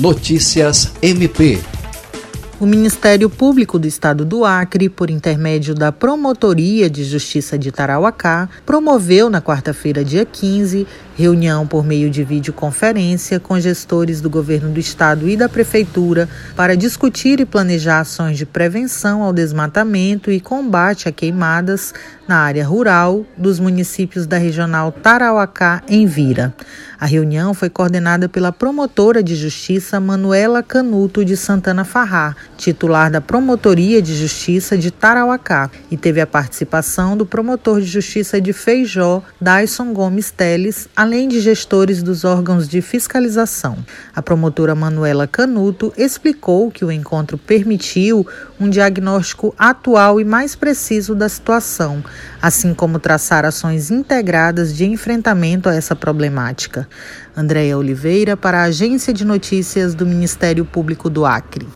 Notícias MP o Ministério Público do Estado do Acre, por intermédio da Promotoria de Justiça de Tarauacá, promoveu na quarta-feira, dia 15, reunião por meio de videoconferência com gestores do governo do estado e da prefeitura para discutir e planejar ações de prevenção ao desmatamento e combate a queimadas na área rural dos municípios da regional Tarauacá em Vira. A reunião foi coordenada pela promotora de justiça Manuela Canuto de Santana Farrá, titular da Promotoria de Justiça de Tarauacá, e teve a participação do promotor de justiça de Feijó, Dyson Gomes Teles, além de gestores dos órgãos de fiscalização. A promotora Manuela Canuto explicou que o encontro permitiu um diagnóstico atual e mais preciso da situação, assim como traçar ações integradas de enfrentamento a essa problemática. Andréia Oliveira, para a Agência de Notícias do Ministério Público do Acre.